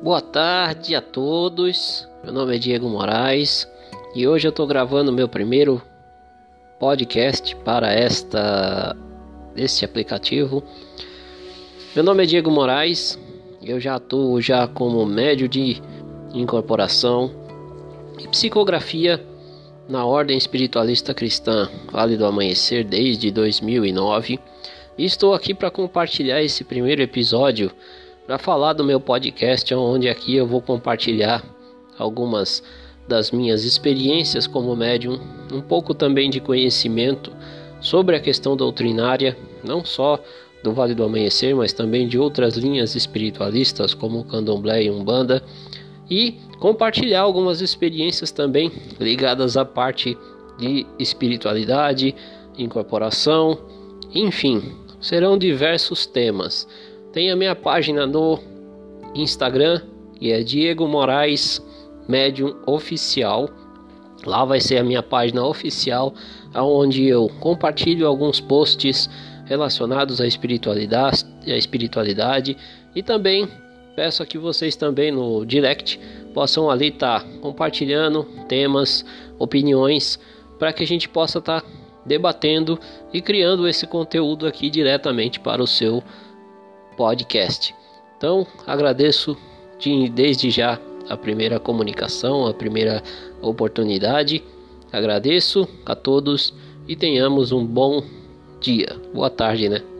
Boa tarde a todos. Meu nome é Diego Moraes e hoje eu estou gravando meu primeiro podcast para esta este aplicativo. Meu nome é Diego Moraes. Eu já atuo já como médio de incorporação e psicografia na Ordem Espiritualista Cristã Vale do Amanhecer desde 2009. E estou aqui para compartilhar esse primeiro episódio para falar do meu podcast, onde aqui eu vou compartilhar algumas das minhas experiências como médium, um pouco também de conhecimento sobre a questão doutrinária, não só do Vale do Amanhecer, mas também de outras linhas espiritualistas como Candomblé e Umbanda, e compartilhar algumas experiências também ligadas à parte de espiritualidade, incorporação, enfim, serão diversos temas. Tem a minha página no Instagram, que é Diego Moraes Médium Oficial. Lá vai ser a minha página oficial, onde eu compartilho alguns posts relacionados à espiritualidade, à espiritualidade e também peço que vocês também no direct possam ali estar tá compartilhando temas, opiniões, para que a gente possa estar tá debatendo e criando esse conteúdo aqui diretamente para o seu podcast. Então, agradeço de, desde já a primeira comunicação, a primeira oportunidade. Agradeço a todos e tenhamos um bom dia. Boa tarde, né?